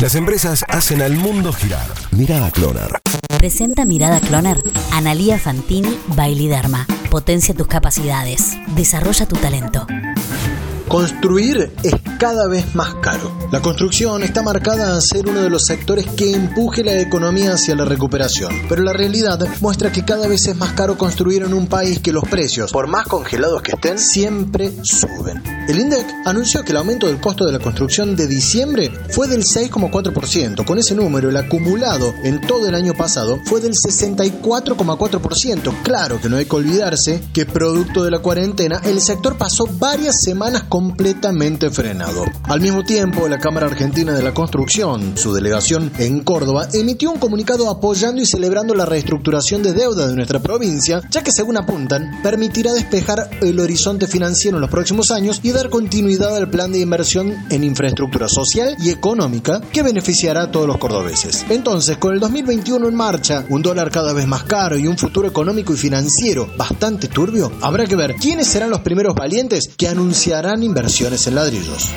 Las empresas hacen al mundo girar. Mirada Cloner. Presenta Mirada Cloner. Analía Fantini Bailiderma. Potencia tus capacidades. Desarrolla tu talento. Construir es cada vez más caro. La construcción está marcada a ser uno de los sectores que empuje la economía hacia la recuperación, pero la realidad muestra que cada vez es más caro construir en un país que los precios, por más congelados que estén, siempre suben. El INDEC anunció que el aumento del costo de la construcción de diciembre fue del 6,4%. Con ese número, el acumulado en todo el año pasado fue del 64,4%. Claro que no hay que olvidarse que producto de la cuarentena, el sector pasó varias semanas completamente frenado. Al mismo tiempo, la Cámara Argentina de la Construcción, su delegación en Córdoba, emitió un comunicado apoyando y celebrando la reestructuración de deuda de nuestra provincia, ya que según apuntan, permitirá despejar el horizonte financiero en los próximos años y dar continuidad al plan de inversión en infraestructura social y económica que beneficiará a todos los cordobeses. Entonces, con el 2021 en marcha, un dólar cada vez más caro y un futuro económico y financiero bastante turbio, habrá que ver quiénes serán los primeros valientes que anunciarán inversiones en ladrillos.